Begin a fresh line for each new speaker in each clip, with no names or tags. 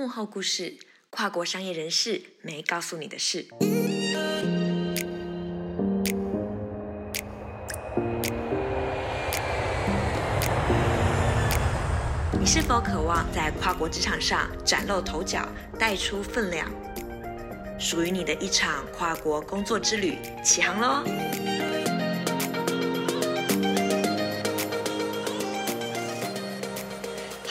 幕后故事：跨国商业人士没告诉你的事。你是否渴望在跨国职场上崭露头角，带出分量？属于你的一场跨国工作之旅，起航喽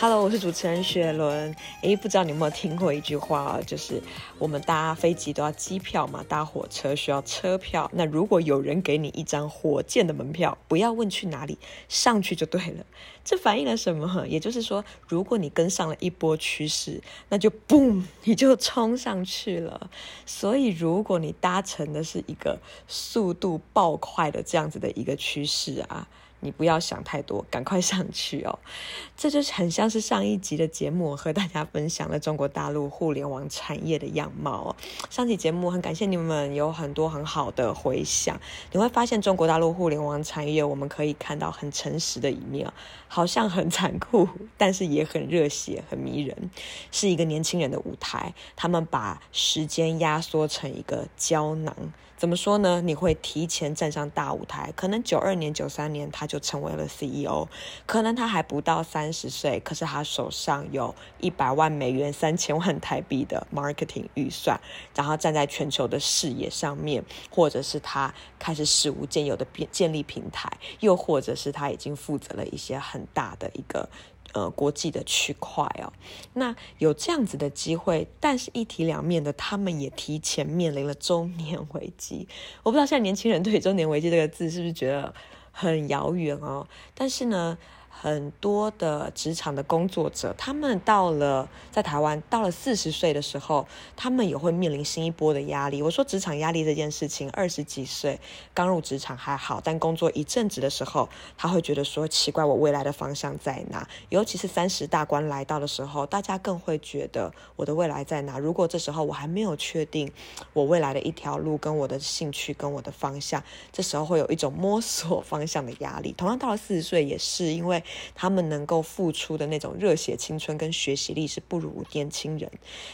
！Hello，我是主持人雪伦。诶，不知道你有没有听过一句话？就是我们搭飞机都要机票嘛，搭火车需要车票。那如果有人给你一张火箭的门票，不要问去哪里，上去就对了。这反映了什么？也就是说，如果你跟上了一波趋势，那就 boom，你就冲上去了。所以，如果你搭乘的是一个速度爆快的这样子的一个趋势啊。你不要想太多，赶快上去哦！这就是很像是上一集的节目，和大家分享了中国大陆互联网产业的样貌哦。上期节目很感谢你们有很多很好的回响，你会发现中国大陆互联网产业，我们可以看到很诚实的一面，好像很残酷，但是也很热血、很迷人，是一个年轻人的舞台。他们把时间压缩成一个胶囊。怎么说呢？你会提前站上大舞台，可能九二年、九三年他就成为了 CEO，可能他还不到三十岁，可是他手上有一百万美元、三千万台币的 marketing 预算，然后站在全球的视野上面，或者是他开始史无前有的建立平台，又或者是他已经负责了一些很大的一个。呃，国际的区块哦，那有这样子的机会，但是一体两面的，他们也提前面临了中年危机。我不知道现在年轻人对“中年危机”这个字是不是觉得很遥远哦？但是呢。很多的职场的工作者，他们到了在台湾，到了四十岁的时候，他们也会面临新一波的压力。我说职场压力这件事情，二十几岁刚入职场还好，但工作一阵子的时候，他会觉得说奇怪，我未来的方向在哪？尤其是三十大关来到的时候，大家更会觉得我的未来在哪？如果这时候我还没有确定我未来的一条路跟我的兴趣跟我的方向，这时候会有一种摸索方向的压力。同样到了四十岁也是因为。他们能够付出的那种热血青春跟学习力是不如年轻人。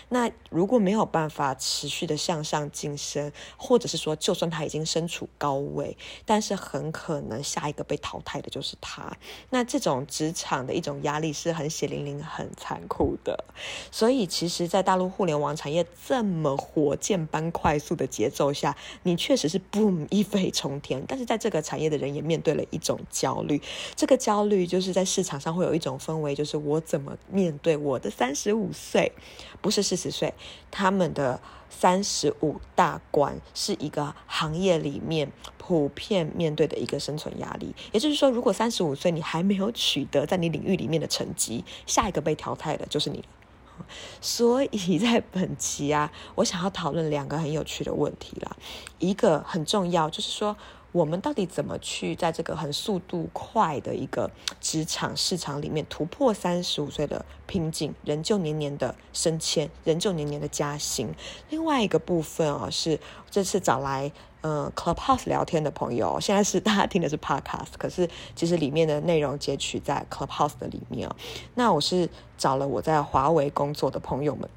那如果没有办法持续的向上晋升，或者是说，就算他已经身处高位，但是很可能下一个被淘汰的就是他。那这种职场的一种压力是很血淋淋、很残酷的。所以，其实，在大陆互联网产业这么火箭般快速的节奏下，你确实是 boom 一飞冲天。但是，在这个产业的人也面对了一种焦虑，这个焦虑就就。是在市场上会有一种氛围，就是我怎么面对我的三十五岁，不是四十岁，他们的三十五大关是一个行业里面普遍面对的一个生存压力。也就是说，如果三十五岁你还没有取得在你领域里面的成绩，下一个被淘汰的就是你。所以在本期啊，我想要讨论两个很有趣的问题啦，一个很重要，就是说。我们到底怎么去在这个很速度快的一个职场市场里面突破三十五岁的瓶颈，仍旧年年的升迁，仍旧年年的加薪？另外一个部分啊，是这次找来呃 Clubhouse 聊天的朋友，现在是大家听的是 Podcast，可是其实里面的内容截取在 Clubhouse 的里面啊。那我是找了我在华为工作的朋友们。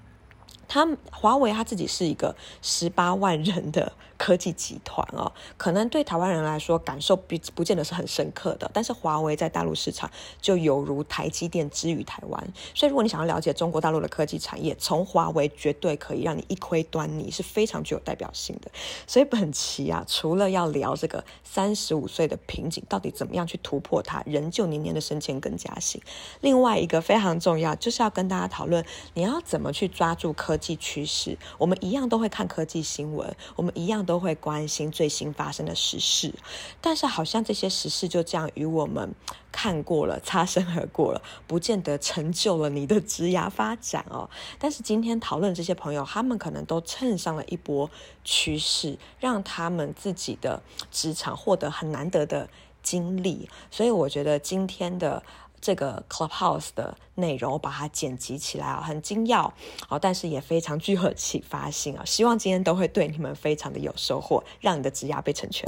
他华为他自己是一个十八万人的科技集团哦，可能对台湾人来说感受不不见得是很深刻的，但是华为在大陆市场就犹如台积电之于台湾，所以如果你想要了解中国大陆的科技产业，从华为绝对可以让你一窥端倪，是非常具有代表性的。所以本期啊，除了要聊这个三十五岁的瓶颈到底怎么样去突破它，仍旧年年的升迁跟加薪，另外一个非常重要就是要跟大家讨论你要怎么去抓住。科技趋势，我们一样都会看科技新闻，我们一样都会关心最新发生的时事，但是好像这些时事就这样与我们看过了，擦身而过了，不见得成就了你的职涯发展哦。但是今天讨论这些朋友，他们可能都蹭上了一波趋势，让他们自己的职场获得很难得的经历，所以我觉得今天的。这个 Clubhouse 的内容，我把它剪辑起来啊，很精要，好但是也非常具有启发性啊，希望今天都会对你们非常的有收获，让你的职涯被成全。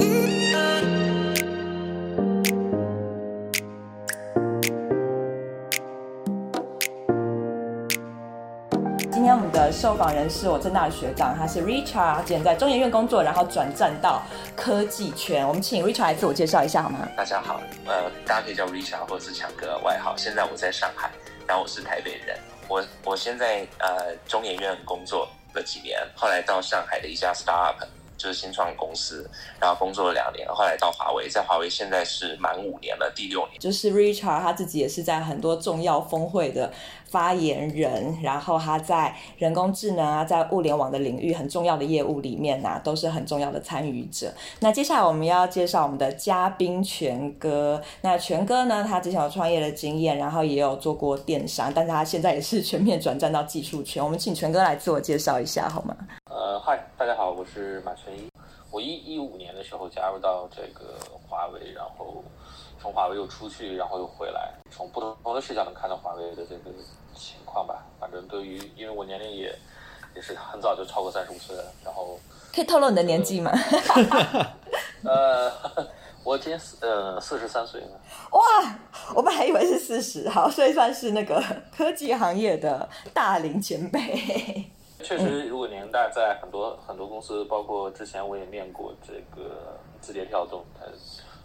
受访人是我政大的学长，他是 Richard，之前在中研院工作，然后转战到科技圈。我们请 Richard 来自我介绍一下好吗？
大家好，呃，大家可以叫 Richard 或者是强哥外号。现在我在上海，然后我是台北人。我我现在呃中研院工作了几年，后来到上海的一家 startup。就是新创公司，然后工作了两年，后来到华为，在华为现在是满五年了，第六年。
就是 Richard 他自己也是在很多重要峰会的发言人，然后他在人工智能啊，在物联网的领域很重要的业务里面啊，都是很重要的参与者。那接下来我们要介绍我们的嘉宾权哥。那权哥呢，他之前有创业的经验，然后也有做过电商，但是他现在也是全面转战到技术圈。我们请权哥来自我介绍一下好吗？
呃，嗨，大家好，我是马全一。我一一五年的时候加入到这个华为，然后从华为又出去，然后又回来，从不同的视角能看到华为的这个情况吧。反正对于，因为我年龄也也是很早就超过三十五岁了，然后
可以透露你的年纪吗？
呃，我今年四呃四十三岁了。
哇，我本来以为是四十，好，所以算是那个科技行业的大龄前辈。
确实，如果年代在很多很多公司，包括之前我也面过这个字节跳动，它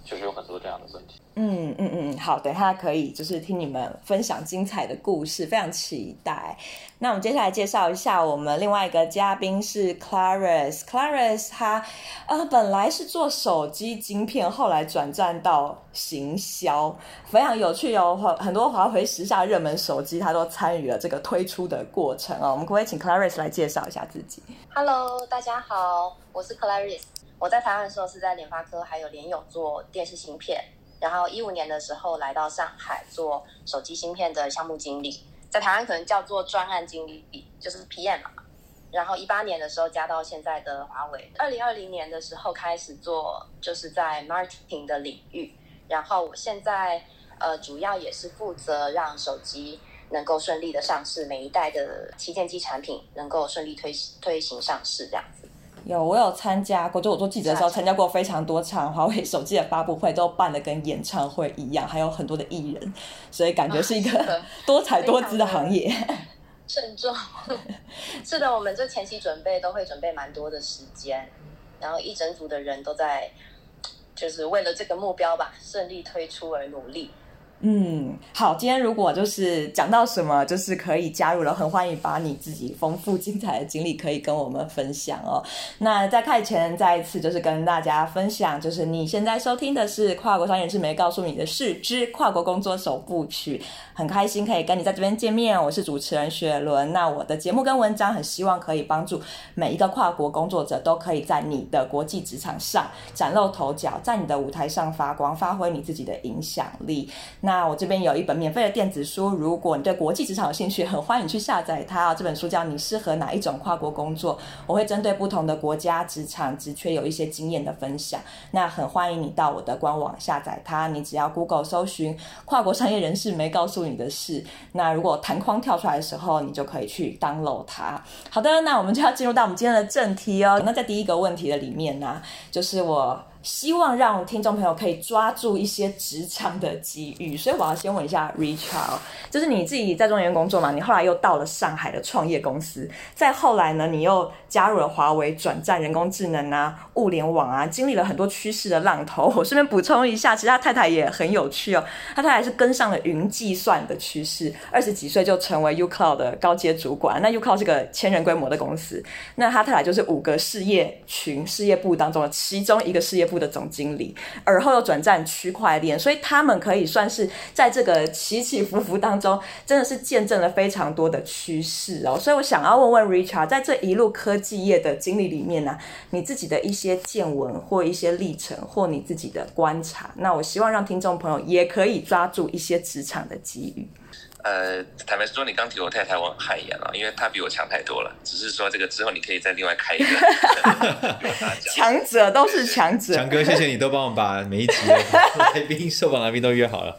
确实有很多这样的问题。
嗯嗯嗯，好，等一下可以就是听你们分享精彩的故事，非常期待。那我们接下来介绍一下我们另外一个嘉宾是 Clarus。Clarus 他呃本来是做手机晶片，后来转战到行销，非常有趣哦。很多华为时下热门手机，他都参与了这个推出的过程哦。我们可不可以请 Clarus 来介绍一下自己
？Hello，大家好，我是 Clarus。我在台湾的时候是在联发科还有联咏做电视芯片。然后一五年的时候来到上海做手机芯片的项目经理，在台湾可能叫做专案经理，就是 PM 嘛。然后一八年的时候加到现在的华为，二零二零年的时候开始做，就是在 marketing 的领域。然后我现在呃主要也是负责让手机能够顺利的上市，每一代的旗舰机产品能够顺利推推行上市这样子。
有，我有参加过，就我做记者的时候参加过非常多场华为手机的发布会，都办的跟演唱会一样，还有很多的艺人，所以感觉是一个 多彩多姿的行业。
慎重，是的，我们这前期准备都会准备蛮多的时间，然后一整组的人都在，就是为了这个目标吧，顺利推出而努力。
嗯，好，今天如果就是讲到什么，就是可以加入了，很欢迎把你自己丰富精彩的经历可以跟我们分享哦。那在开前，再一次就是跟大家分享，就是你现在收听的是《跨国商业人士没告诉你的事之跨国工作首部曲》，很开心可以跟你在这边见面。我是主持人雪伦，那我的节目跟文章很希望可以帮助每一个跨国工作者都可以在你的国际职场上崭露头角，在你的舞台上发光，发挥你自己的影响力。那我这边有一本免费的电子书，如果你对国际职场有兴趣，很欢迎去下载它。这本书叫《你适合哪一种跨国工作》，我会针对不同的国家职场职缺有一些经验的分享。那很欢迎你到我的官网下载它，你只要 Google 搜寻“跨国商业人士没告诉你的事”，那如果弹框跳出来的时候，你就可以去 download 它。好的，那我们就要进入到我们今天的正题哦。那在第一个问题的里面呢，就是我。希望让听众朋友可以抓住一些职场的机遇，所以我要先问一下 Richard，就是你自己在中原工作嘛，你后来又到了上海的创业公司，再后来呢，你又加入了华为，转战人工智能啊、物联网啊，经历了很多趋势的浪头。我顺便补充一下，其实他太太也很有趣哦，他太太是跟上了云计算的趋势，二十几岁就成为 uCloud 的高阶主管。那 uCloud 是个千人规模的公司，那他太太就是五个事业群、事业部当中的其中一个事业部的总经理，而后又转战区块链，所以他们可以算是在这个起起伏伏当中，真的是见证了非常多的趋势哦。所以我想要问问 Richard，在这一路科技业的经历里面呢、你自己的一些见闻或一些历程，或你自己的观察，那我希望让听众朋友也可以抓住一些职场的机遇。
呃，坦白说，你刚提我太太，我很汗颜了，因为她比我强太多了。只是说这个之后，你可以再另外开一个。
强者都是强者。
强哥，谢谢你都帮我把每一集的 来宾、受访来宾都约好了。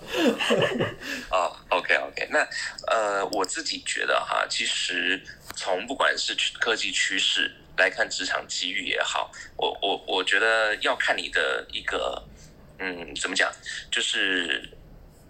哦，OK OK，那呃，我自己觉得哈，其实从不管是科技趋势来看，职场机遇也好，我我我觉得要看你的一个，嗯，怎么讲，就是。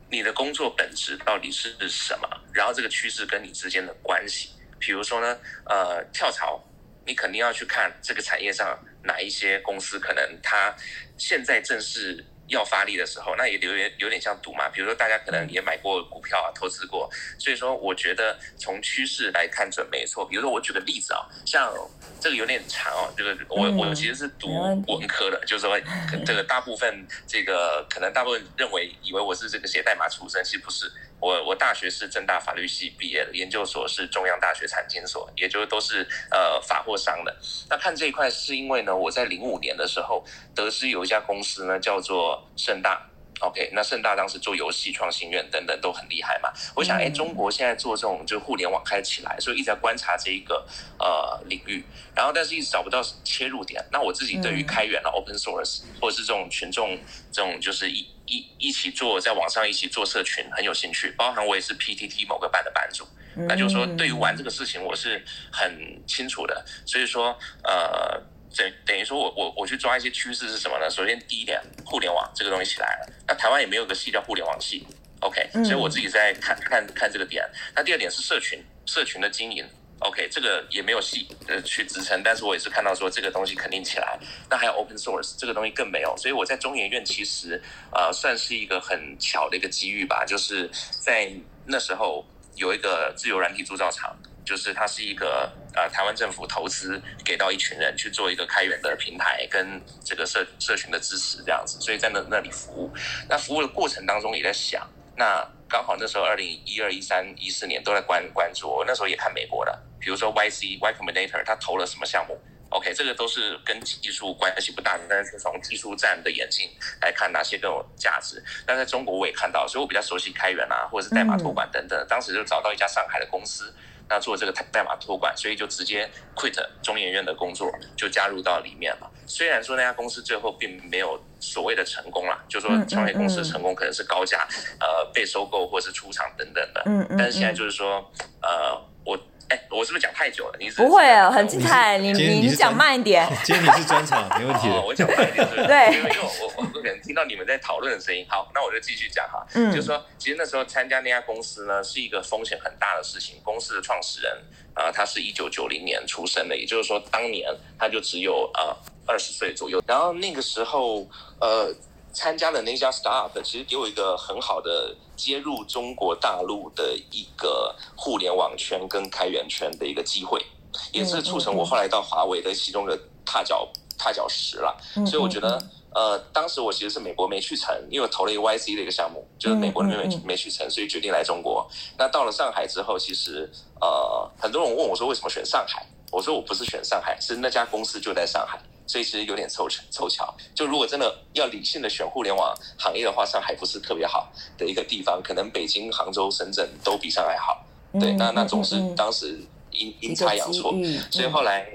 你的工作本质到底是什么？然后这个趋势跟你之间的关系，比如说呢，呃，跳槽，你肯定要去看这个产业上哪一些公司可能它现在正是。要发力的时候，那也有点有点像赌嘛。比如说，大家可能也买过股票啊，投资过，所以说我觉得从趋势来看准没错。比如说，我举个例子啊，像这个有点长哦，这个我我其实是读文科的，就是说 这个大部分这个可能大部分认为以为我是这个写代码出身，其实不是。我我大学是正大法律系毕业的，研究所是中央大学产经所，也就都是呃法货商的。那看这一块是因为呢，我在零五年的时候得知有一家公司呢叫做盛大，OK，那盛大当时做游戏创新院等等都很厉害嘛。我想，哎，中国现在做这种就互联网开起来，所以一直在观察这一个呃领域，然后但是一直找不到切入点。那我自己对于开源的 open source 或者是这种群众这种就是一。一一起做，在网上一起做社群很有兴趣，包含我也是 PTT 某个班的班主，那就是说对于玩这个事情我是很清楚的，所以说呃等等于说我我我去抓一些趋势是什么呢？首先第一点，互联网这个东西起来了，那台湾也没有个系叫互联网系，OK，所以我自己在看看看这个点。那第二点是社群，社群的经营。OK，这个也没有细呃去支撑，但是我也是看到说这个东西肯定起来。那还有 Open Source 这个东西更没有，所以我在中研院其实呃算是一个很巧的一个机遇吧，就是在那时候有一个自由软体铸造厂，就是它是一个呃台湾政府投资给到一群人去做一个开源的平台跟这个社社群的支持这样子，所以在那那里服务。那服务的过程当中也在想，那刚好那时候二零一二一三一四年都在关关注，我那时候也看美国的。比如说 YC Y Combinator，他投了什么项目？OK，这个都是跟技术关系不大的，但是从技术站的眼镜来看哪些更有价值。但在中国我也看到，所以我比较熟悉开源啊，或者是代码托管等等。当时就找到一家上海的公司，那做这个代码托管，所以就直接 quit 中研院的工作，就加入到里面了。虽然说那家公司最后并没有所谓的成功啦，就说创业公司成功可能是高价，呃，被收购或是出厂等等的。嗯嗯。但是现在就是说，呃，我。哎，我是不是讲太久了？你是
不会啊，很精彩。你你你讲慢一点。
今天你是专场，没问题。
我讲慢一点，对不对？
对。
因为我我我可能听到你们在讨论的声音。好，那我就继续讲哈。嗯。就是说，其实那时候参加那家公司呢，是一个风险很大的事情。公司的创始人啊、呃，他是一九九零年出生的，也就是说，当年他就只有呃二十岁左右。然后那个时候，呃。参加的那家 startup 其实给我一个很好的接入中国大陆的一个互联网圈跟开源圈的一个机会，也是促成我后来到华为的其中的踏脚踏脚石了。所以我觉得，呃，当时我其实是美国没去成，因为我投了一个 YC 的一个项目，就是美国那边没没去成，所以决定来中国。那到了上海之后，其实呃，很多人问我说为什么选上海？我说我不是选上海，是那家公司就在上海。所以其实有点凑巧，凑巧。就如果真的要理性的选互联网行业的话，上海不是特别好的一个地方，可能北京、杭州、深圳都比上海好。对，那那总是当时阴阴差阳错。所以后来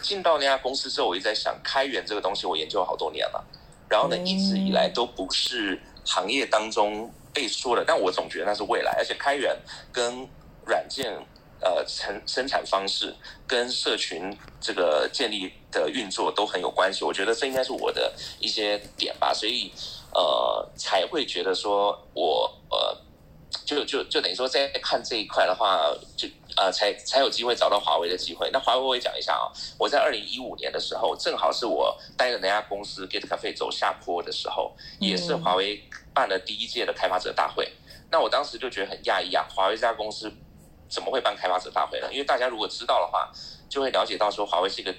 进到那家公司之后，我一直在想，开源这个东西我研究了好多年了，然后呢，一直以来都不是行业当中被说的，但我总觉得那是未来，而且开源跟软件。呃，生生产方式跟社群这个建立的运作都很有关系，我觉得这应该是我的一些点吧，所以呃才会觉得说我呃就就就等于说在看这一块的话，就呃才才有机会找到华为的机会。那华为我也讲一下啊，我在二零一五年的时候，正好是我带着那家公司 Get Cafe 走下坡的时候，也是华为办了第一届的开发者大会。那我当时就觉得很讶异啊，华为这家公司。怎么会办开发者大会呢？因为大家如果知道的话，就会了解到说华为是一个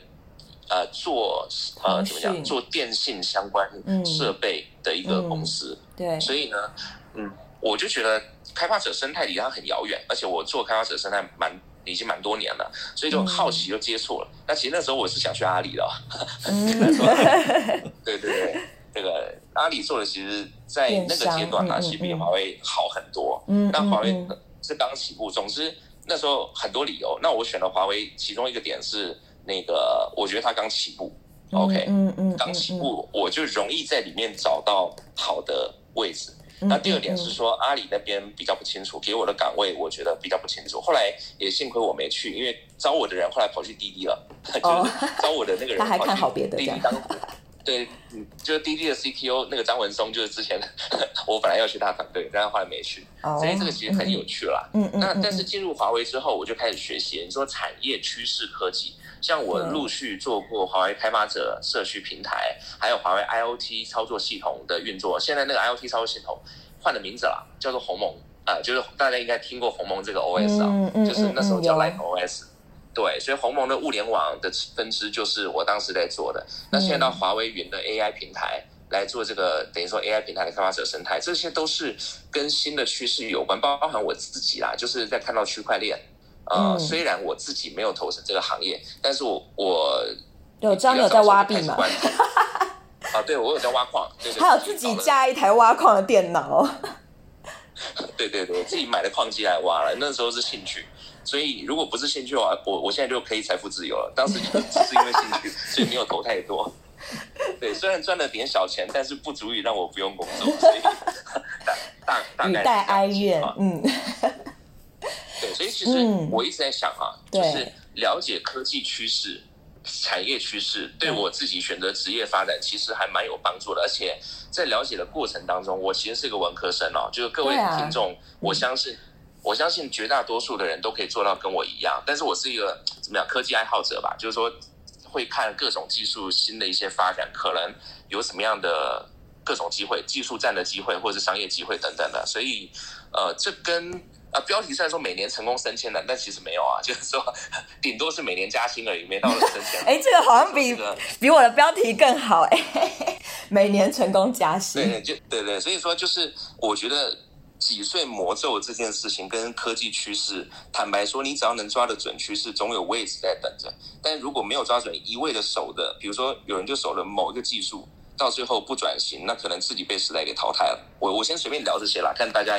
呃做呃怎么讲做电信相关设备的一个公司。嗯嗯、对，所以呢，嗯，我就觉得开发者生态离它很遥远，而且我做开发者生态蛮已经蛮多年了，所以就很好奇就接触了。嗯、那其实那时候我是想去阿里的，嗯、对 对对，那个阿里做的其实，在那个阶段呢，其实比华为好很多。嗯，那华为。是刚起步，总之那时候很多理由。那我选了华为，其中一个点是那个，我觉得它刚起步，OK，嗯嗯，刚起步，我就容易在里面找到好的位置。那第二点是说，阿里那边比较不清楚，给我的岗位我觉得比较不清楚。后来也幸亏我没去，因为招我的人后来跑去滴滴了，就是招我的那个人 跑去滴滴当。对，嗯，就是滴滴的 CTO 那个张文松，就是之前 我本来要去他团队，但是后来没去，所以这个其实很有趣啦。
嗯嗯。
那但是进入华为之后，我就开始学习，你说产业趋势科技，像我陆续做过华为开发者社区平台，还有华为 IoT 操作系统的运作。现在那个 IoT 操作系统换了名字了，叫做鸿蒙啊，呃，就是大家应该听过鸿蒙这个 OS 啊，嗯嗯，就是那时候叫 Light OS。对，所以鸿蒙的物联网的分支就是我当时在做的。那现在到华为云的 AI 平台来做这个，等于说 AI 平台的开发者生态，这些都是跟新的趋势有关，包含我自己啦，就是在看到区块链。呃，嗯、虽然我自己没有投身这个行业，但是我我
有知道你有在挖币吗？
啊，对，我有在挖矿，对对，
还有自己加一台挖矿的电脑。
对对对，我自己买的矿机来挖了，那时候是兴趣。所以，如果不是兴趣的话，我我现在就可以财富自由了。当时只是因为兴趣，所以没有投太多。对，虽然赚了点小钱，但是不足以让我不用工作。所以大大大概。语带
哀怨，嗯。
对，所以其实我一直在想啊，嗯、就是了解科技趋势、产业趋势，对我自己选择职业发展其实还蛮有帮助的。而且在了解的过程当中，我其实是个文科生哦，就是各位听众，啊、我相信。我相信绝大多数的人都可以做到跟我一样，但是我是一个怎么样科技爱好者吧，就是说会看各种技术新的一些发展，可能有什么样的各种机会、技术战的机会或者是商业机会等等的。所以，呃，这跟啊标题虽然说每年成功升迁的，但其实没有啊，就是说顶多是每年加薪而已，没到了升迁。
哎，这个好像比、这个、比我的标题更好哎，每年成功加薪。
对，就对对，所以说就是我觉得。几岁魔咒这件事情跟科技趋势，坦白说，你只要能抓得准趋势，总有位置在等着。但如果没有抓准，一味的守的，比如说有人就守了某一个技术，到最后不转型，那可能自己被时代给淘汰了。我我先随便聊这些啦，看大家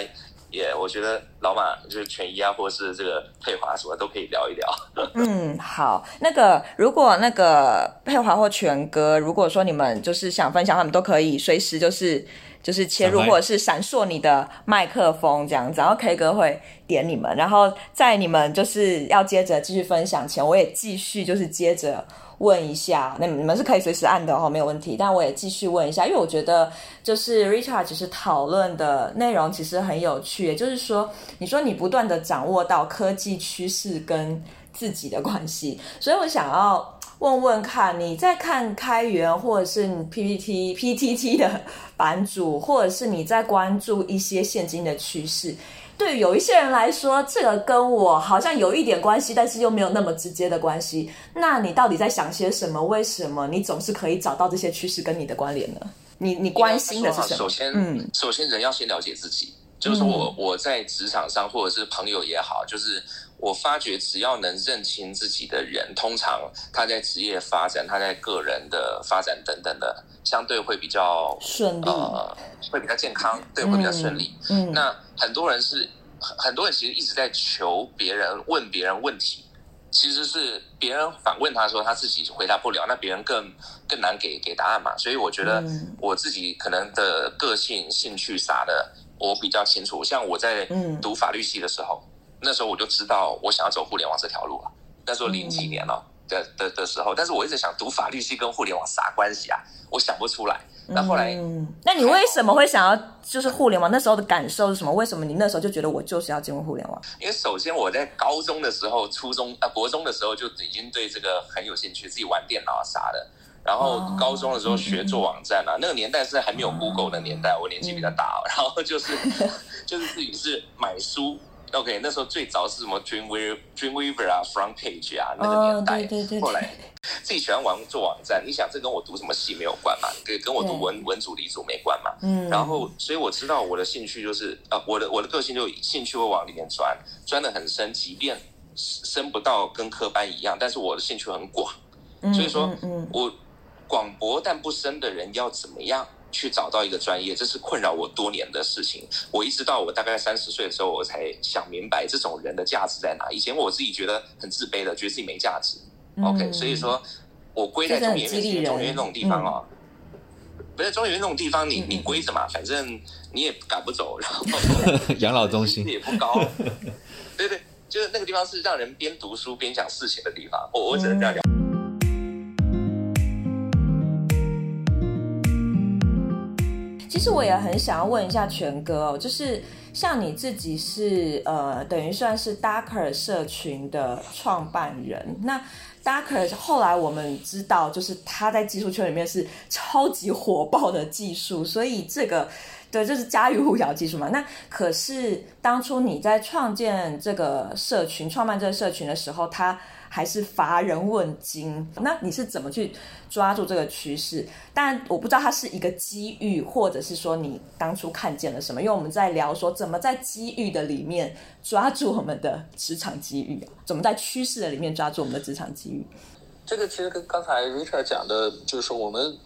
也，我觉得老马就是权益啊，或者是这个佩华什么都可以聊一聊。
嗯，好，那个如果那个佩华或权哥，如果说你们就是想分享，他们都可以随时就是。就是切入或者是闪烁你的麦克风这样子，然后 K 哥会点你们，然后在你们就是要接着继续分享前，我也继续就是接着问一下，那你们是可以随时按的哦，没有问题。但我也继续问一下，因为我觉得就是 Richard 其实讨论的内容其实很有趣，也就是说，你说你不断的掌握到科技趋势跟自己的关系，所以我想要。问问看，你在看开源或者是 PPT、PTT 的版主，或者是你在关注一些现今的趋势。对于有一些人来说，这个跟我好像有一点关系，但是又没有那么直接的关系。那你到底在想些什么？为什么你总是可以找到这些趋势跟你的关联呢？你你关心的是什么？
首先，嗯，首先人要先了解自己。就是我我在职场上或者是朋友也好，就是我发觉只要能认清自己的人，通常他在职业发展、他在个人的发展等等的，相对会比较
顺利，
呃，会比较健康，对，会比较顺利。嗯，那很多人是很多人其实一直在求别人问别人问题，其实是别人反问他说他自己回答不了，那别人更更难给给答案嘛。所以我觉得我自己可能的个性、兴趣啥的。我比较清楚，像我在读法律系的时候，嗯、那时候我就知道我想要走互联网这条路了。那时候零几年了的的的时候，但是我一直想读法律系跟互联网啥关系啊？我想不出来。那后来，
嗯，那你为什么会想要就是互联网？那时候的感受是什么？为什么你那时候就觉得我就是要进入互联网？
因为首先我在高中的时候、初中啊、国中的时候就已经对这个很有兴趣，自己玩电脑啊啥的。然后高中的时候学做网站啊，那个年代是还没有 Google 的年代，我年纪比较大，然后就是就是自己是买书，OK，那时候最早是什么 Dreamweaver、Dreamweaver 啊，Front Page 啊，那个年代。后来自己喜欢玩做网站，你想这跟我读什么系没有关嘛？跟跟我读文文组理组没关嘛？嗯。然后所以我知道我的兴趣就是啊，我的我的个性就兴趣会往里面钻，钻得很深，即便深不到跟科班一样，但是我的兴趣很广，所以说我。广博但不深的人要怎么样去找到一个专业？这是困扰我多年的事情。我一直到我大概三十岁的时候，我才想明白这种人的价值在哪。以前我自己觉得很自卑的，觉得自己没价值。嗯、OK，所以说我归在中研院，是中研院这种地方哦，嗯、不是中研院这种地方你，你你归着嘛，反正你也赶不走，然后
养老中心
也不高。对对，就是那个地方是让人边读书边讲事情的地方。我我只能这样讲。
其实我也很想要问一下全哥哦，就是像你自己是呃，等于算是 Docker 社群的创办人，那 Docker 后来我们知道，就是他在技术圈里面是超级火爆的技术，所以这个。对，就是家喻户晓技术嘛。那可是当初你在创建这个社群、创办这个社群的时候，它还是乏人问津。那你是怎么去抓住这个趋势？但我不知道它是一个机遇，或者是说你当初看见了什么？因为我们在聊说怎么在机遇的里面抓住我们的职场机遇，怎么在趋势的里面抓住我们的职场机遇。
这个其实跟刚才 Richard 讲的，就是说我们。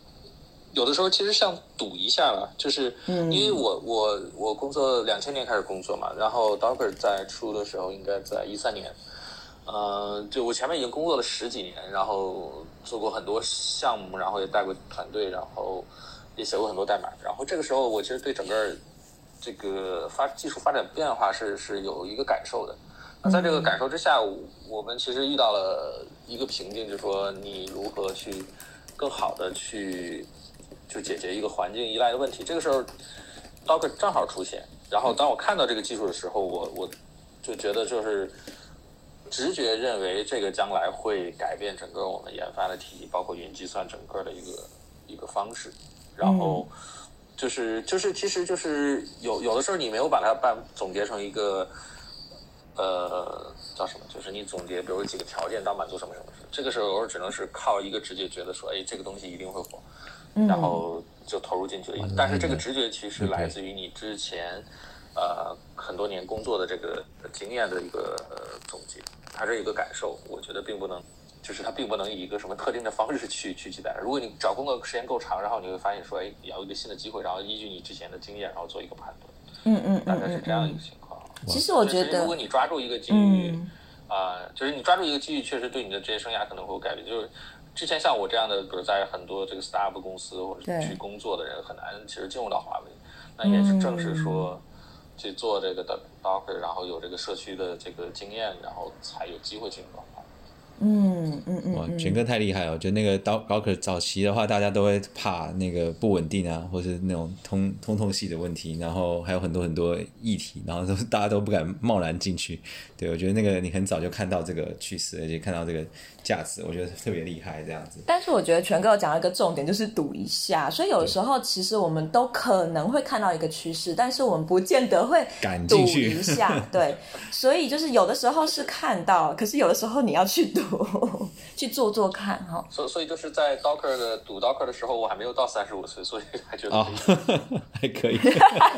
有的时候其实像赌一下了，就是因为我我我工作两千年开始工作嘛，然后 Docker 在出的时候应该在一三年，呃，就我前面已经工作了十几年，然后做过很多项目，然后也带过团队，然后也写过很多代码，然后这个时候我其实对整个这个发技术发展变化是是有一个感受的。那在这个感受之下，我们其实遇到了一个瓶颈，就是说你如何去更好的去。就解决一个环境依赖的问题。这个时候，Docker 正好出现。然后当我看到这个技术的时候，我我就觉得就是直觉认为这个将来会改变整个我们研发的体系，包括云计算整个的一个一个方式。然后就是就是其实就是有有的时候你没有把它办总结成一个呃叫什么，就是你总结比如几个条件当满足什么什么事。这个时候我只能是靠一个直觉觉得说，哎，这个东西一定会火。然后就投入进去了，嗯、但是这个直觉其实来自于你之前，嗯、呃，很多年工作的这个经验的一个呃总结，它是一个感受。我觉得并不能，就是它并不能以一个什么特定的方式去去替代。如果你找工作时间够长，然后你会发现说，哎，你要有一个新的机会，然后依据你之前的经验，然后做一个判断。嗯嗯，大概是这样一个情况。
其实我觉得，
如果你抓住一个机遇，啊、嗯呃，就是你抓住一个机遇，确实对你的职业生涯可能会有改变，就是。之前像我这样的，比如在很多这个 startup 公司或者去工作的人，很难其实进入到华为。那也是正是说去做这个的 Docker，然后有这个社区的这个经验，然后才有机会进入。
嗯嗯嗯，
哇，权哥太厉害了！我觉得那个 Docker 早期的话，大家都会怕那个不稳定啊，或是那种通通透系的问题，然后还有很多很多议题，然后都大家都不敢贸然进去。对，我觉得那个你很早就看到这个趋势，而且看到这个。价值我觉得特别厉害，这样子。
但是我觉得权哥讲了一个重点，就是赌一下。所以有的时候其实我们都可能会看到一个趋势，但是我们不见得会赌一下。对，所以就是有的时候是看到，可是有的时候你要去赌，去做做看哈。
所以所以就是在 Docker 的赌 Docker 的时候，我还没有到三十五岁，所以还觉得
哦，还可以。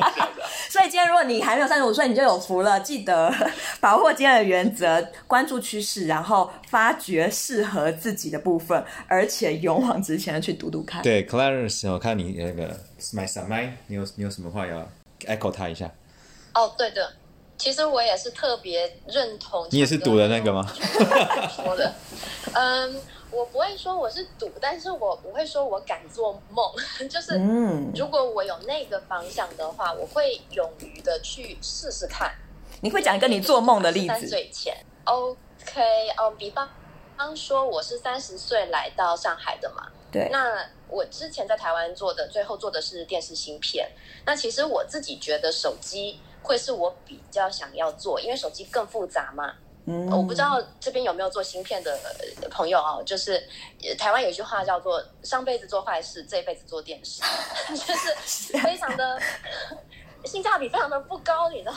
所以今天如果你还没有三十五岁，你就有福了。记得把握今天的原则，关注趋势，然后发掘。适合自己的部分，而且勇往直前的去读读看。
对，Clarence，我看你那个 My Samai，你有你有什么话要 echo 他一下？
哦，对的，其实我也是特别认同。
你也是赌的那个吗？
说的，嗯，我不会说我是赌，但是我不会说我敢做梦。就是，嗯，如果我有那个方向的话，我会勇于的去试试看。
你会讲一个你做梦的例子？
三岁前，OK，哦，比方。刚说我是三十岁来到上海的嘛，
对。
那我之前在台湾做的，最后做的是电视芯片。那其实我自己觉得手机会是我比较想要做，因为手机更复杂嘛。嗯。我不知道这边有没有做芯片的朋友啊，就是台湾有一句话叫做“上辈子做坏事，这辈子做电视”，就是非常的性价比非常的不高，你知道？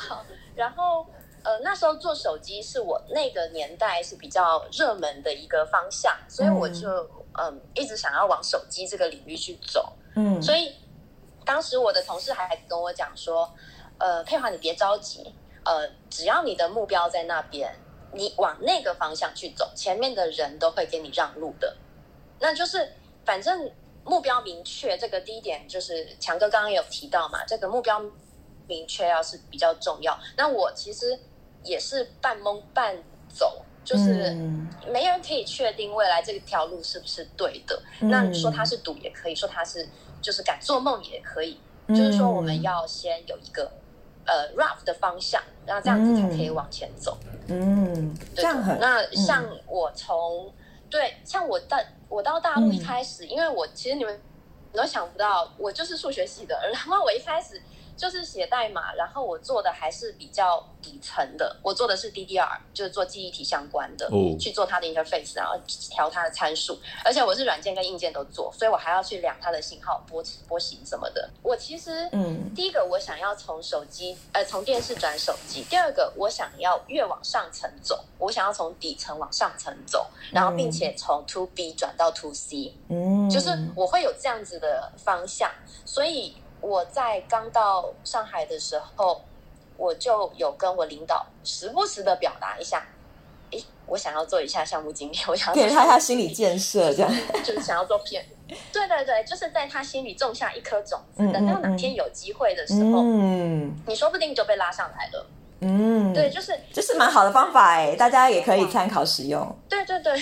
然后。呃，那时候做手机是我那个年代是比较热门的一个方向，所以我就嗯、呃、一直想要往手机这个领域去走。嗯，所以当时我的同事还跟我讲说，呃，佩华你别着急，呃，只要你的目标在那边，你往那个方向去走，前面的人都会给你让路的。那就是反正目标明确，这个第一点就是强哥刚刚有提到嘛，这个目标明确要是比较重要。那我其实。也是半蒙半走，就是没人可以确定未来这条路是不是对的。嗯、那你说他是赌也可以，说他是就是敢做梦也可以。嗯、就是说我们要先有一个呃 rough 的方向，然后这样子才可以往前走。嗯，对这样很。那像我从、嗯、对像我到我到大陆一开始，嗯、因为我其实你们都想不到，我就是数学系的，然后我一开始。就是写代码，然后我做的还是比较底层的，我做的是 DDR，就是做记忆体相关的，哦、去做它的 interface，然后调它的参数，而且我是软件跟硬件都做，所以我还要去量它的信号波波形什么的。我其实，嗯，第一个我想要从手机，呃，从电视转手机；第二个我想要越往上层走，我想要从底层往上层走，然后并且从 to B 转到 to C，嗯，就是我会有这样子的方向，所以。我在刚到上海的时候，我就有跟我领导时不时的表达一下，诶，我想要做一下项目经理，我想要
给他他心理建设，这样。
就是想要做 PM。对对对，就是在他心里种下一颗种子，等到哪天有机会的时候，嗯，你说不定就被拉上来了。嗯，对，就是
这是蛮好的方法哎，大家也可以参考使用。
对对对，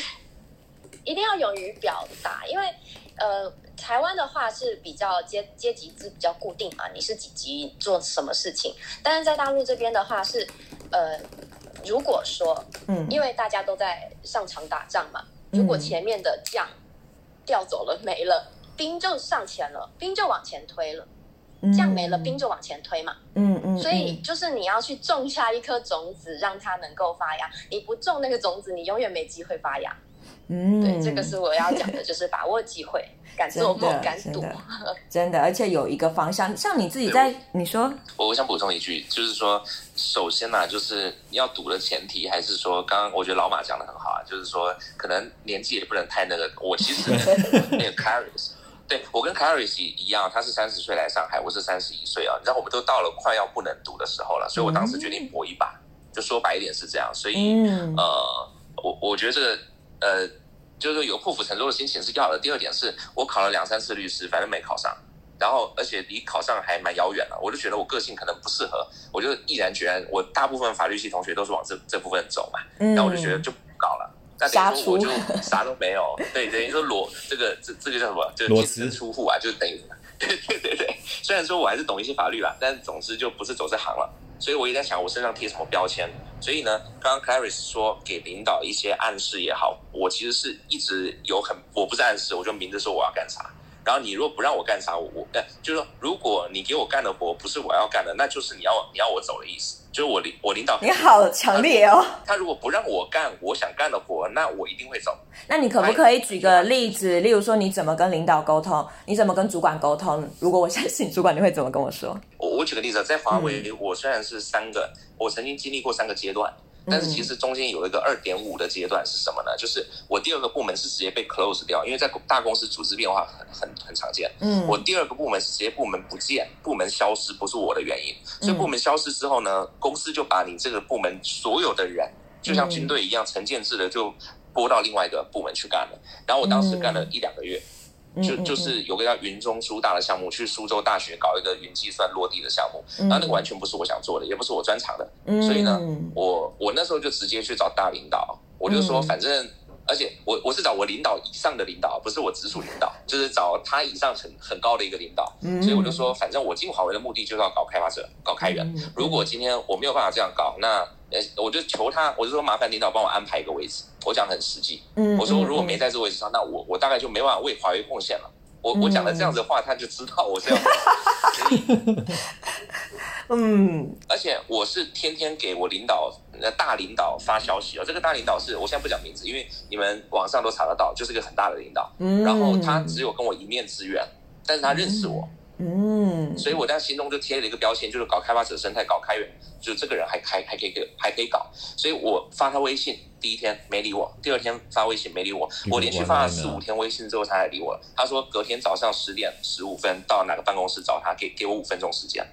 一定要勇于表达，因为呃。台湾的话是比较阶阶级制比较固定嘛，你是几级做什么事情？但是在大陆这边的话是，呃，如果说，嗯，因为大家都在上场打仗嘛，如果前面的将调走了没了，兵就上前了，兵就往前推了，将没了，兵就往前推嘛，嗯嗯，所以就是你要去种下一颗种子，让它能够发芽。你不种那个种子，你永远没机会发芽。嗯，对，这个是我要讲的，就是把握机会，敢做梦，敢赌，
真的，而且有一个方向。像你自己在，你说，
我我想补充一句，就是说，首先呢、啊，就是要赌的前提，还是说，刚刚我觉得老马讲的很好啊，就是说，可能年纪也不能太那个。我其实 那个 Caris，对我跟 Caris 一样，他是三十岁来上海，我是三十一岁啊，你知道，我们都到了快要不能赌的时候了，所以我当时决定搏一把，就说白一点是这样，所以、嗯、呃，我我觉得这个。呃，就是有破釜沉舟的心情是要的。第二点是我考了两三次律师，反正没考上，然后而且离考上还蛮遥远了。我就觉得我个性可能不适合，我就毅然决然。我大部分法律系同学都是往这这部分走嘛，然后我就觉得就不搞了。那等于说我就啥都没有，对，等于说裸这个这这个叫什么？就裸辞出户啊，就等于 对对对对。虽然说我还是懂一些法律啦，但总之就不是走这行了。所以我也在想，我身上贴什么标签？所以呢，刚刚 Clarice 说给领导一些暗示也好，我其实是一直有很，我不是暗示，我就明着说我要干啥。然后你如果不让我干啥，我我呃，就是说，如果你给我干的活不是我要干的，那就是你要你要我走的意思。就是我领我领导，
你好强烈哦
他！他如果不让我干我想干的活，那我一定会走。
那你可不可以举个例子？例如说，你怎么跟领导沟通？你怎么跟主管沟通？如果我相信主管，你会怎么跟我说？
我我举个例子，在华为，我虽然是三个，嗯、我曾经经历过三个阶段。但是其实中间有一个二点五的阶段是什么呢？就是我第二个部门是直接被 close 掉，因为在大公司组织变化很很很常见。嗯，我第二个部门是直接部门不见，部门消失，不是我的原因。所以部门消失之后呢，公司就把你这个部门所有的人，就像军队一样，成建制的就拨到另外一个部门去干了。然后我当时干了一两个月。就就是有个叫云中苏大的项目，去苏州大学搞一个云计算落地的项目，然后那个完全不是我想做的，也不是我专长的，所以呢，我我那时候就直接去找大领导，我就说反正，而且我我是找我领导以上的领导，不是我直属领导，就是找他以上很很高的一个领导，所以我就说反正我进华为的目的就是要搞开发者，搞开源，如果今天我没有办法这样搞，那。呃，我就求他，我就说麻烦领导帮我安排一个位置。我讲的很实际，嗯，我说如果没在这个位置上，那我我大概就没办法为华为贡献了。我我讲了这样子的话，他就知道我这样。嗯，而且我是天天给我领导、大领导发消息哦。这个大领导是我现在不讲名字，因为你们网上都查得到，就是个很大的领导。嗯，然后他只有跟我一面之缘，但是他认识我。嗯，所以我在心中就贴了一个标签，就是搞开发者生态，搞开源，就这个人还开还可以给还可以搞，所以我发他微信，第一天没理我，第二天发微信没理我，我连续发了四五天微信之后他才理我。他说隔天早上十点十五分到哪个办公室找他，给给我五分钟时间，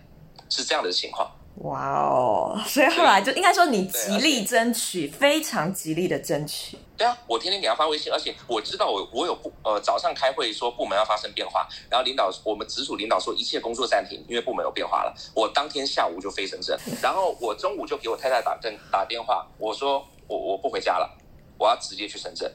是这样的情况。
哇哦！所以后来就应该说你极力争取，非常极力的争取。
对啊，我天天给他发微信，而且我知道我我有部呃早上开会说部门要发生变化，然后领导我们直属领导说一切工作暂停，因为部门有变化了。我当天下午就飞深圳，然后我中午就给我太太打电打电话，我说我我不回家了，我要直接去深圳，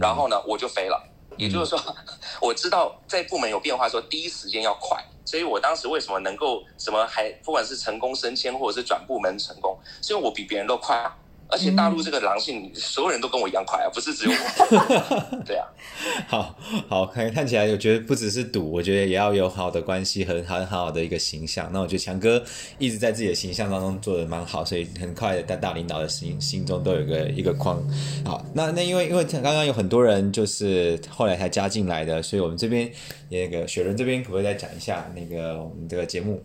然后呢我就飞了。也就是说，我知道在部门有变化的时候，第一时间要快。所以我当时为什么能够什么还不管是成功升迁或者是转部门成功，所以我比别人都快。而且大陆这个狼性，所有人都跟我一样快啊，不是只有我。对啊，
好好看看起来，我觉得不只是赌，我觉得也要有好的关系和很很好的一个形象。那我觉得强哥一直在自己的形象当中做的蛮好，所以很快的在大领导的心心中都有一个一个框。好，那那因为因为刚刚有很多人就是后来才加进来的，所以我们这边那个雪伦这边可不可以再讲一下那个我们这个节目？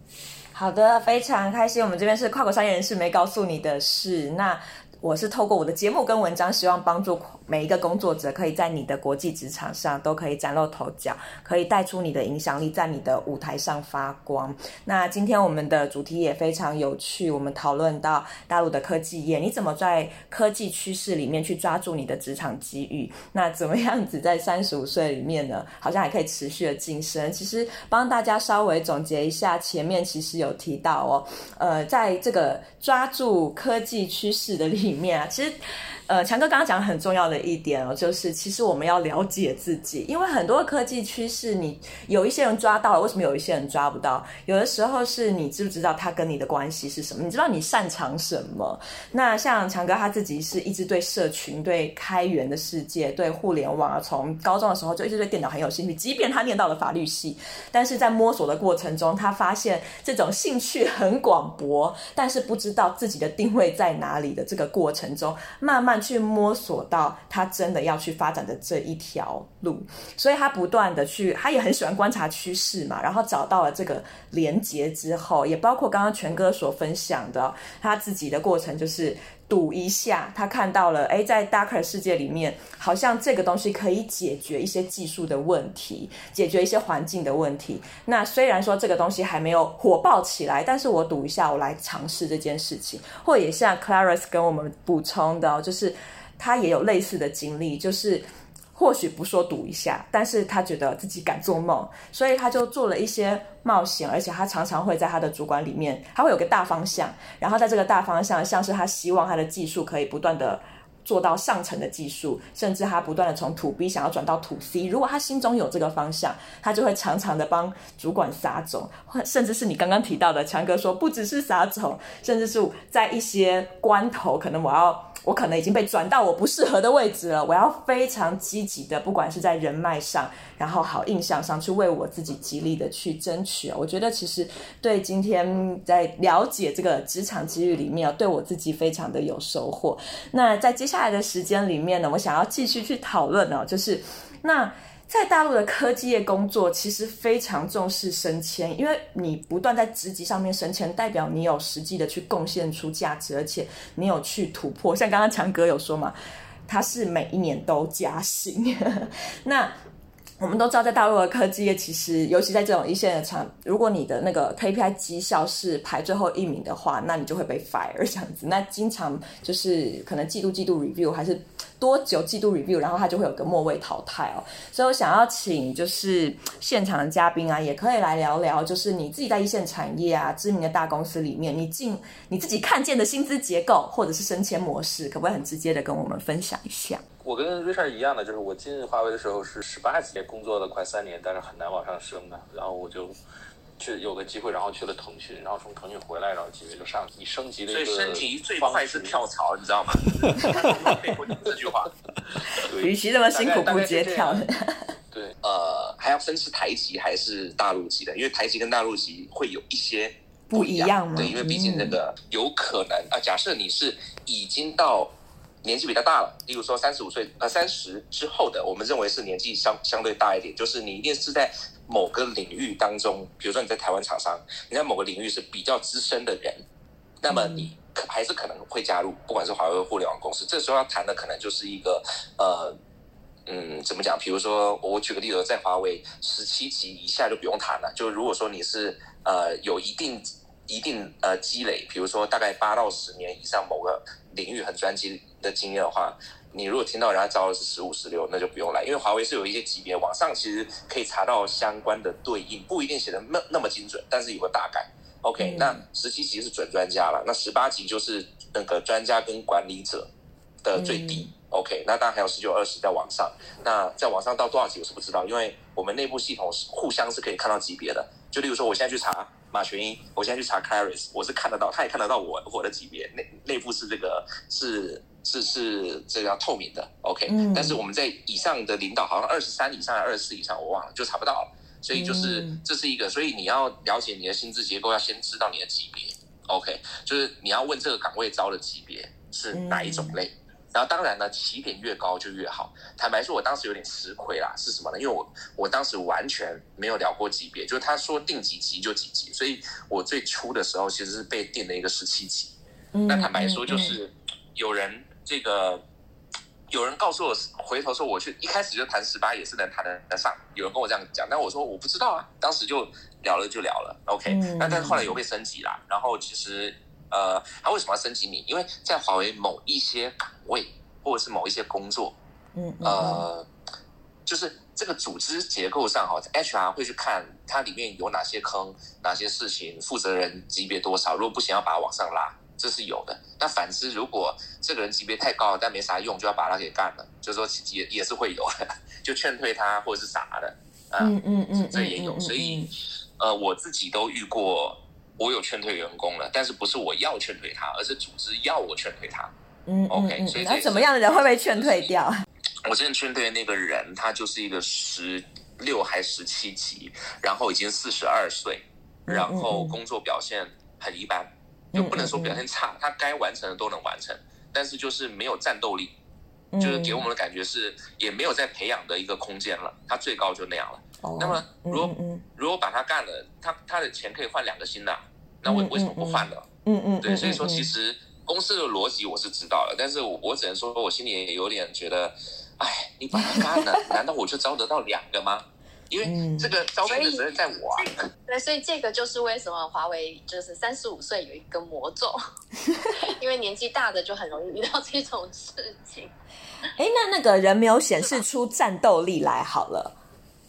好的，非常开心。我们这边是跨国商业人士没告诉你的事。那我是透过我的节目跟文章，希望帮助每一个工作者，可以在你的国际职场上都可以崭露头角，可以带出你的影响力，在你的舞台上发光。那今天我们的主题也非常有趣，我们讨论到大陆的科技业，你怎么在科技趋势里面去抓住你的职场机遇？那怎么样子在三十五岁里面呢，好像还可以持续的晋升？其实帮大家稍微总结一下，前面其实有提到哦，呃，在这个抓住科技趋势的里面啊，其实。呃，强哥刚刚讲很重要的一点哦，就是其实我们要了解自己，因为很多科技趋势，你有一些人抓到了，为什么有一些人抓不到？有的时候是你知不知道他跟你的关系是什么？你知道你擅长什么？那像强哥他自己是一直对社群、对开源的世界、对互联网啊，从高中的时候就一直对电脑很有兴趣，即便他念到了法律系，但是在摸索的过程中，他发现这种兴趣很广博，但是不知道自己的定位在哪里的这个过程中，慢慢。去摸索到他真的要去发展的这一条路，所以他不断的去，他也很喜欢观察趋势嘛，然后找到了这个连接之后，也包括刚刚权哥所分享的他自己的过程，就是赌一下，他看到了，哎，在 Docker 世界里面，好像这个东西可以解决一些技术的问题，解决一些环境的问题。那虽然说这个东西还没有火爆起来，但是我赌一下，我来尝试这件事情。或也像 Claris 跟我们补充的，就是他也有类似的经历，就是。或许不说赌一下，但是他觉得自己敢做梦，所以他就做了一些冒险，而且他常常会在他的主管里面，他会有个大方向，然后在这个大方向，像是他希望他的技术可以不断的做到上层的技术，甚至他不断的从土 B 想要转到土 C，如果他心中有这个方向，他就会常常的帮主管撒种，甚至是你刚刚提到的强哥说，不只是撒种，甚至是在一些关头，可能我要。我可能已经被转到我不适合的位置了，我要非常积极的，不管是在人脉上，然后好印象上去为我自己极力的去争取。我觉得其实对今天在了解这个职场机遇里面，对我自己非常的有收获。那在接下来的时间里面呢，我想要继续去讨论呢，就是那。在大陆的科技业工作，其实非常重视升迁，因为你不断在职级上面升迁，代表你有实际的去贡献出价值，而且你有去突破。像刚刚强哥有说嘛，他是每一年都加薪。那我们都知道，在大陆的科技业，其实尤其在这种一线的厂，如果你的那个 KPI 绩效是排最后一名的话，那你就会被 fire 这样子。那经常就是可能季度季度 review 还是。多久季度 review，然后他就会有个末位淘汰哦。所以我想要请就是现场的嘉宾啊，也可以来聊聊，就是你自己在一线产业啊，知名的大公司里面，你进你自己看见的薪资结构或者是升迁模式，可不可以很直接的跟我们分享一下？
我跟 Richard 一样的，就是我进华为的时候是十八级，工作了快三年，但是很难往上升的，然后我就。去有个机会，然后去了腾讯，然后从腾讯回来，然后级别就上，你升级的一个。
所以升级最快是跳槽，你知道吗？这句话。
与其这么辛苦，不直接跳。
对，
呃，还要分是台籍还是大陆籍的，因为台籍跟大陆籍会有一些
不一样。不一样吗？
对，因为毕竟那个有可能啊，假设你是已经到年纪比较大了，例如说三十五岁呃三十之后的，我们认为是年纪相相对大一点，就是你一定是在。某个领域当中，比如说你在台湾厂商，你在某个领域是比较资深的人，那么你可还是可能会加入，不管是华为互联网公司。这时候要谈的可能就是一个呃，嗯，怎么讲？比如说我举个例子，在华为十七级以下就不用谈了。就如果说你是呃有一定一定呃积累，比如说大概八到十年以上某个领域很专精的经验的话。你如果听到人家招的是十五、十六，那就不用来，因为华为是有一些级别，网上其实可以查到相关的对应，不一定写的那那么精准，但是有个大概。OK，、嗯、那十七级是准专家了，那十八级就是那个专家跟管理者的最低。嗯、OK，那当然还有十九、二十在网上，那在网上到多少级我是不知道，因为我们内部系统是互相是可以看到级别的。就例如说，我现在去查马群英，我现在去查 Claris，我是看得到，他也看得到我我的级别，内内部是这个是是是这个要透明的，OK，、嗯、但是我们在以上的领导好像二十三以上二十四以上，我忘了，就查不到了。所以就是、嗯、这是一个，所以你要了解你的薪资结构，要先知道你的级别，OK，就是你要问这个岗位招的级别是哪一种类。嗯然后当然呢，起点越高就越好。坦白说，我当时有点吃亏啦，是什么呢？因为我我当时完全没有聊过级别，就是他说定几级就几级，所以我最初的时候其实是被定了一个十七级。嗯，那坦白说，就是有人这个有人告诉我，回头说我去一开始就谈十八也是能谈得上，有人跟我这样讲，但我说我不知道啊，当时就聊了就聊了，OK。那但是后来有被升级啦，然后其实。呃，他为什么要升级你？因为在华为某一些岗位或者是某一些工作，嗯，呃，就是这个组织结构上哈，HR 会去看它里面有哪些坑，哪些事情，负责人级别多少，如果不行要把它往上拉，这是有的。那反之，如果这个人级别太高了，但没啥用，就要把他给干了，就是说也也是会有的，就劝退他或者是啥的，呃、嗯嗯嗯，这也有。所以，呃，我自己都遇过。我有劝退员工了，但是不是我要劝退他，而是组织要我劝退他。嗯，OK，嗯，所以那怎么样的人会被劝退掉？我之前劝退的那个人，他就是一个十六还十七级，然后已经四十二岁，然后工作表现很一般，嗯、就不能说表现差，他该完成的都能完成，但是就是没有战斗力，就是给我们的感觉是也没有在培养的一个空间了，他最高就那样了。那么，如果如果把他干了，他他的钱可以换两个新的，那为为什么不换呢？嗯嗯，对，所以说其实公司的逻辑我是知道了，但是我我只能说我心里也有点觉得，哎，你把他干了，难道我就招得到两个吗？因为这个招聘的责任在我啊。
对，所以这个就是为什么华为就是三十五岁有一个魔咒，因为年纪大的就很容易遇到这种事情。
哎，那那个人没有显示出战斗力来，好了。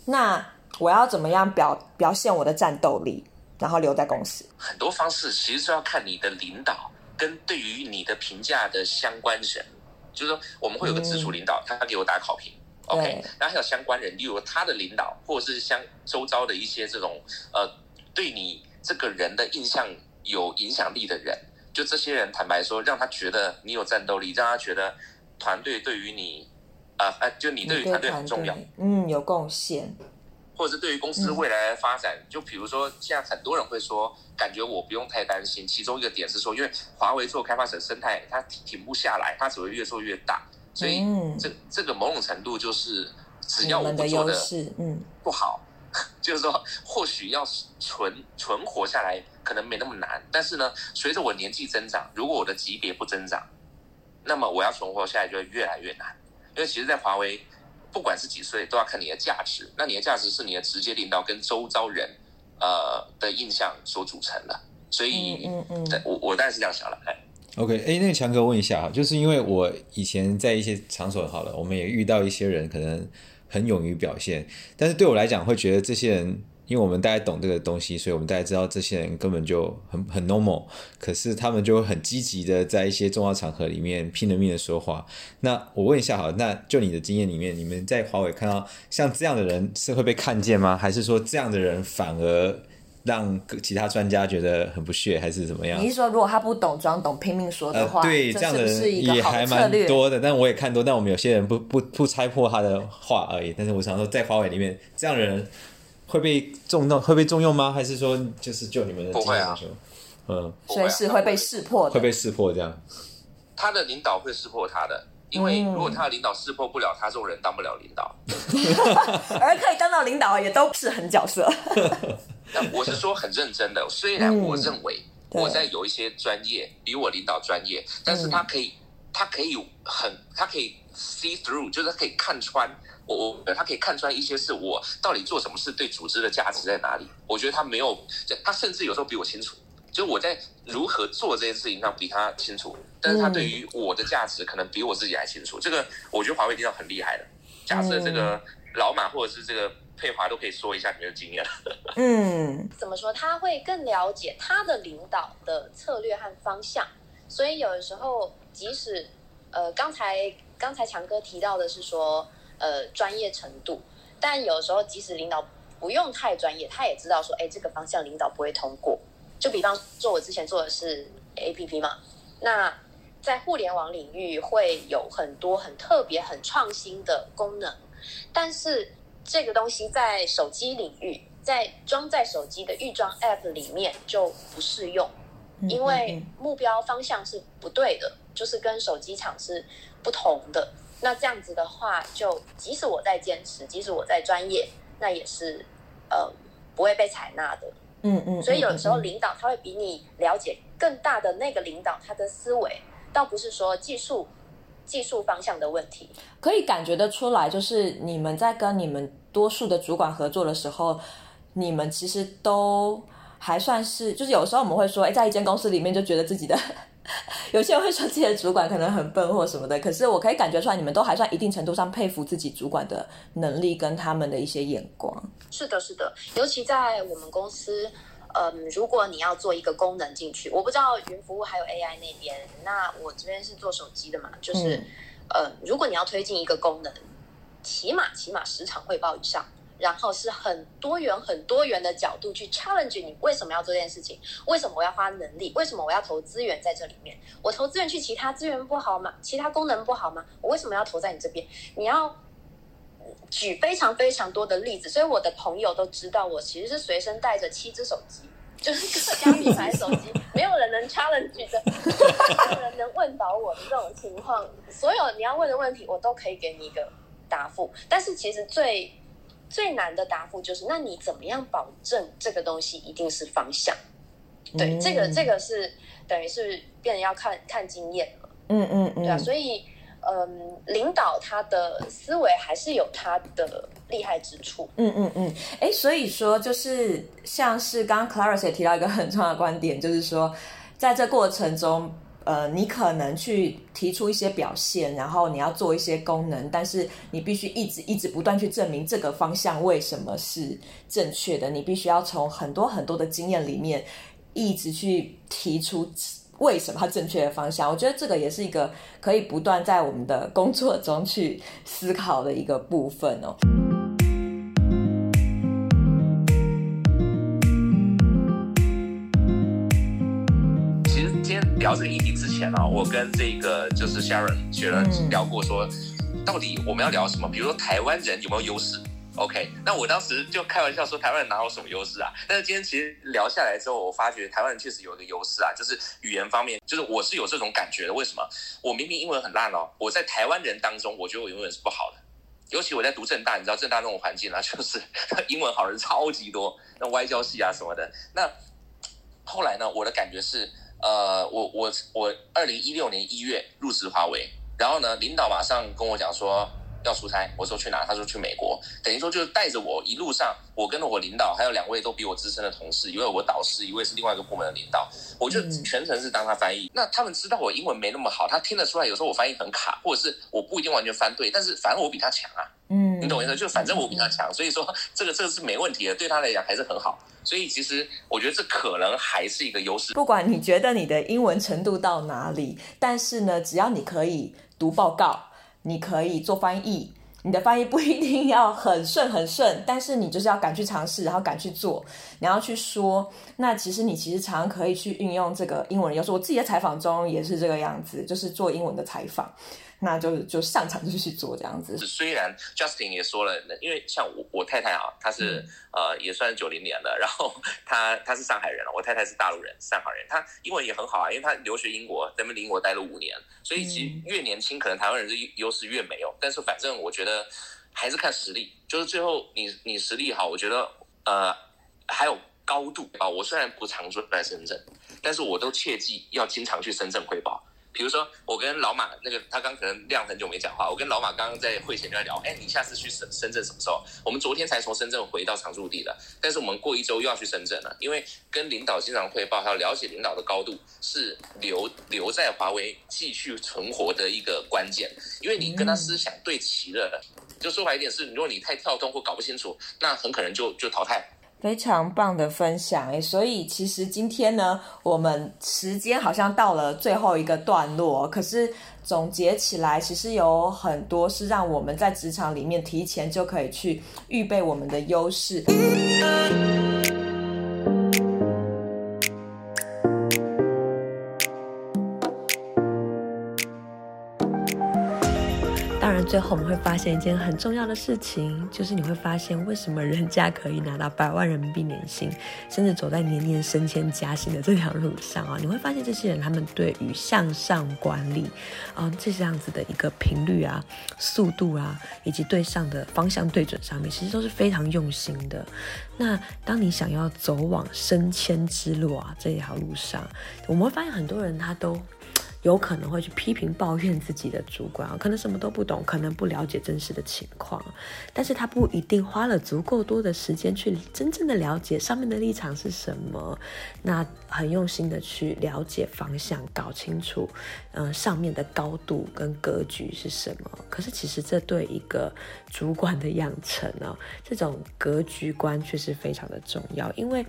那我要怎么样表表现我的战斗力，然后留在公司？
很多方式其实是要看你的领导跟对于你的评价的相关人，就是说我们会有个直属领导，他给我打考评，OK，然后还有相关人，例如他的领导或者是相周遭的一些这种呃对你这个人的印象有影响力的人，就这些人坦白说，让他觉得你有战斗力，让他觉得团队对于你。啊，哎，就你对于团队很重要，
嗯，有贡献，
或者是对于公司未来的发展，嗯、就比如说，现在很多人会说，感觉我不用太担心。其中一个点是说，因为华为做开发者生态，它停不下来，它只会越做越大，所以这、嗯、这个某种程度就是，只要我们做的嗯不好，嗯、就是说或许要存存活下来可能没那么难，但是呢，随着我年纪增长，如果我的级别不增长，那么我要存活下来就会越来越难。因为其实，在华为，不管是几岁，都要看你的价值。那你的价值是你的直接领导跟周遭人，呃的印象所组成的。所以，嗯嗯，嗯我我当然是这样想了。哎
，OK，哎，那个强哥问一下哈，就是因为我以前在一些场所好了，我们也遇到一些人可能很勇于表现，但是对我来讲，会觉得这些人。因为我们大家懂这个东西，所以我们大家知道这些人根本就很很 normal，可是他们就很积极的在一些重要场合里面拼了命的说话。那我问一下，好，那就你的经验里面，你们在华为看到像这样的人是会被看见吗？还是说这样的人反而让其他专家觉得很不屑，还是怎么样？
你是说如果他不懂装懂拼命说的话，
呃、对，这，样的人也还蛮多的。但我也看多，但我们有些人不不不拆破他的话而已。但是我想说，在华为里面这样的人。会被重用，会被重用吗？还是说就是就你们的经验来说，嗯，
随时会被识破的，
会被识破这样。
他的领导会识破他的，因为如果他的领导识破不了他，这种人当不了领导。
而可以当到领导也都是很角色。
但我是说很认真的，虽然我认为我在有一些专业比我领导专业，但是他可以，他可以很，他可以 see through，就是他可以看穿。我我他可以看穿一些是我到底做什么事对组织的价值在哪里？我觉得他没有，他甚至有时候比我清楚，就我在如何做这件事情上比他清楚，但是他对于我的价值可能比我自己还清楚。这个我觉得华为领导很厉害的。假设这个老马或者是这个佩华都可以说一下你的经验。
嗯，怎么说？他会更了解他的领导的策略和方向，所以有的时候即使呃刚才刚才强哥提到的是说。呃，专业程度，但有时候即使领导不用太专业，他也知道说，哎，这个方向领导不会通过。就比方说，我之前做的是 APP 嘛，那在互联网领域会有很多很特别、很创新的功能，但是这个东西在手机领域，在装在手机的预装 App 里面就不适用，因为目标方向是不对的，就是跟手机厂是不同的。那这样子的话，就即使我在坚持，即使我在专业，那也是呃不会被采纳的。嗯嗯。所以有时候领导他会比你了解更大的那个领导他的思维，倒不是说技术技术方向的问题。
可以感觉得出来，就是你们在跟你们多数的主管合作的时候，你们其实都还算是，就是有时候我们会说，哎，在一间公司里面就觉得自己的。有些人会说自己的主管可能很笨或什么的，可是我可以感觉出来，你们都还算一定程度上佩服自己主管的能力跟他们的一些眼光。
是的，是的，尤其在我们公司，嗯，如果你要做一个功能进去，我不知道云服务还有 AI 那边，那我这边是做手机的嘛，就是，嗯，如果你要推进一个功能，起码起码十场汇报以上。然后是很多元、很多元的角度去 challenge 你，为什么要做这件事情？为什么我要花能力？为什么我要投资源在这里面？我投资源去其他资源不好吗？其他功能不好吗？我为什么要投在你这边？你要举非常非常多的例子，所以我的朋友都知道，我其实是随身带着七只手机，就是 各家品牌手机，没有人能 challenge 的，没有人能问倒我的这种情况。所有你要问的问题，我都可以给你一个答复。但是其实最最难的答复就是，那你怎么样保证这个东西一定是方向？对，嗯、这个这个是等于是变得要看看经验了。嗯嗯嗯，对啊，所以嗯，领导他的思维还是有他的厉害之处。
嗯嗯嗯，哎，所以说就是像是刚刚 Claris 也提到一个很重要的观点，就是说在这过程中。呃，你可能去提出一些表现，然后你要做一些功能，但是你必须一直一直不断去证明这个方向为什么是正确的。你必须要从很多很多的经验里面一直去提出为什么它正确的方向。我觉得这个也是一个可以不断在我们的工作中去思考的一个部分哦。
其实今天聊这个议题之前呢、啊，我跟这个就是 Sharon 学了聊过，说到底我们要聊什么？比如说台湾人有没有优势？OK，那我当时就开玩笑说台湾人哪有什么优势啊？但是今天其实聊下来之后，我发觉台湾人确实有一个优势啊，就是语言方面，就是我是有这种感觉的。为什么？我明明英文很烂哦，我在台湾人当中，我觉得我英文是不好的。尤其我在读政大，你知道政大那种环境啊，就是英文好人超级多，那外交系啊什么的。那后来呢，我的感觉是。呃，我我我二零一六年一月入职华为，然后呢，领导马上跟我讲说要出差，我说去哪？他说去美国，等于说就是带着我一路上，我跟着我领导还有两位都比我资深的同事，一位我导师，一位是另外一个部门的领导，我就全程是当他翻译。那他们知道我英文没那么好，他听得出来，有时候我翻译很卡，或者是我不一定完全翻对，但是反正我比他强啊。嗯，你懂我意思？就反正我比他强，所以说这个这个是没问题的，对他来讲还是很好。所以其实我觉得这可能还是一个优势。
不管你觉得你的英文程度到哪里，但是呢，只要你可以读报告，你可以做翻译，你的翻译不一定要很顺很顺，但是你就是要敢去尝试，然后敢去做，你要去说。那其实你其实常常可以去运用这个英文有时候。我自己的采访中也是这个样子，就是做英文的采访。那就就上场就去做这样子。
虽然 Justin 也说了，因为像我我太太啊，她是、嗯、呃也算是九零年的，然后她她是上海人了，我太太是大陆人，上海人，她英文也很好啊，因为她留学英国，在英国待了五年，所以其实越年轻，可能台湾人的优势越没有。但是反正我觉得还是看实力，就是最后你你实力好，我觉得呃还有高度啊。我虽然不常住在深圳，但是我都切记要经常去深圳汇报。比如说，我跟老马那个，他刚可能亮很久没讲话。我跟老马刚刚在会前就在聊，哎，你下次去深深圳什么时候？我们昨天才从深圳回到常驻地的，但是我们过一周又要去深圳了，因为跟领导经常汇报，还要了解领导的高度，是留留在华为继续存活的一个关键。因为你跟他思想对齐了的，就说白一点是，如果你太跳动或搞不清楚，那很可能就就淘汰。
非常棒的分享诶，所以其实今天呢，我们时间好像到了最后一个段落，可是总结起来，其实有很多是让我们在职场里面提前就可以去预备我们的优势。最后我们会发现一件很重要的事情，就是你会发现为什么人家可以拿到百万人民币年薪，甚至走在年年升迁加薪的这条路上啊，你会发现这些人他们对于向上管理啊这样子的一个频率啊、速度啊，以及对上的方向对准上面，其实都是非常用心的。那当你想要走往升迁之路啊这条路上，我们会发现很多人他都。有可能会去批评抱怨自己的主管啊，可能什么都不懂，可能不了解真实的情况，但是他不一定花了足够多的时间去真正的了解上面的立场是什么，那很用心的去了解方向，搞清楚，嗯、上面的高度跟格局是什么。可是其实这对一个主管的养成呢，这种格局观却是非常的重要，因为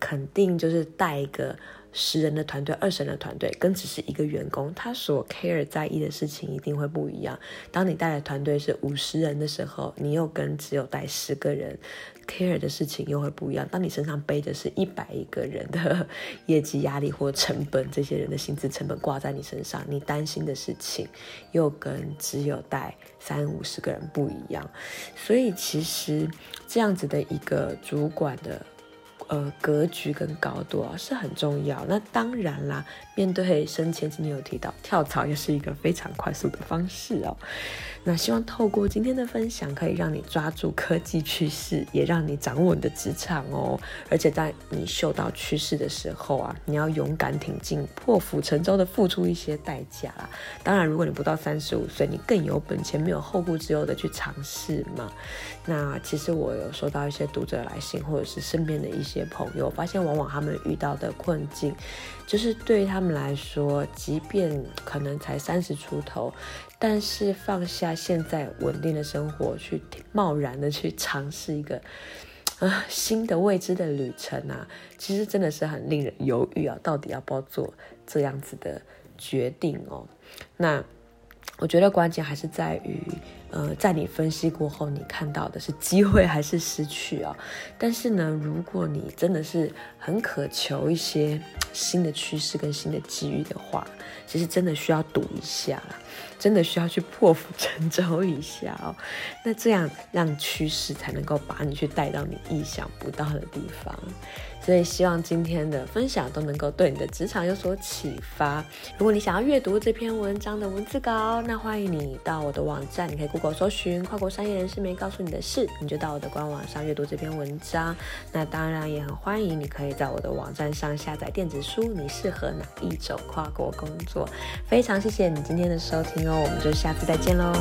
肯定就是带一个。十人的团队，二十人的团队，跟只是一个员工，他所 care 在意的事情一定会不一样。当你带的团队是五十人的时候，你又跟只有带十个人 care 的事情又会不一样。当你身上背的是一百一个人的 业绩压力或成本，这些人的薪资成本挂在你身上，你担心的事情又跟只有带三五十个人不一样。所以其实这样子的一个主管的。呃，格局跟高度啊是很重要。那当然啦，面对升迁，今天有提到跳槽也是一个非常快速的方式哦。那希望透过今天的分享，可以让你抓住科技趋势，也让你掌握你的职场哦。而且在你嗅到趋势的时候啊，你要勇敢挺进，破釜沉舟的付出一些代价啦。当然，如果你不到三十五岁，你更有本钱，没有后顾之忧的去尝试嘛。那其实我有收到一些读者来信，或者是身边的一些朋友，发现往往他们遇到的困境，就是对于他们来说，即便可能才三十出头。但是放下现在稳定的生活，去贸然的去尝试一个啊、新的未知的旅程啊，其实真的是很令人犹豫啊，到底要不要做这样子的决定哦？那我觉得关键还是在于。呃，在你分析过后，你看到的是机会还是失去啊？但是呢，如果你真的是很渴求一些新的趋势跟新的机遇的话，其实真的需要赌一下，真的需要去破釜沉舟一下哦。那这样让趋势才能够把你去带到你意想不到的地方。所以希望今天的分享都能够对你的职场有所启发。如果你想要阅读这篇文章的文字稿，那欢迎你到我的网站，你可以 Google 搜寻“跨国商业人士没告诉你的事”，你就到我的官网上阅读这篇文章。那当然也很欢迎你可以在我的网站上下载电子书。你适合哪一种跨国工作？非常谢谢你今天的收听哦，我们就下次再见喽。